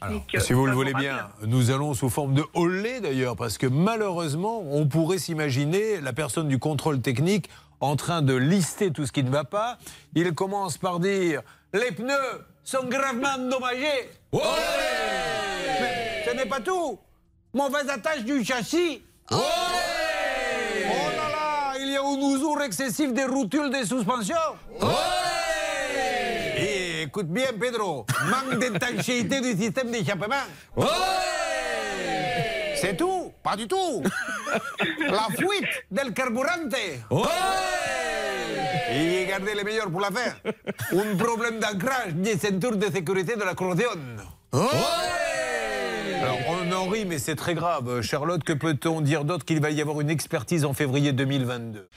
techniques. Si vous le voulez bien, nous allons sous forme de holé d'ailleurs, parce que malheureusement, on pourrait s'imaginer la personne du contrôle technique en train de lister tout ce qui ne va pas. Il commence par dire les pneus sont gravement endommagés. Mais ce n'est pas tout. Mauvaise attache du châssis. Oh là là, il y a une usure excessive des rotules des suspensions. Écoute bien, Pedro, manque d'étanchéité du système d'échappement. C'est tout Pas du tout La fuite del carburante Et gardez les meilleurs pour la fin. Un problème d'ancrage des ceintures de sécurité de la corrosion. Alors, on en rit, mais c'est très grave. Charlotte, que peut-on dire d'autre qu'il va y avoir une expertise en février 2022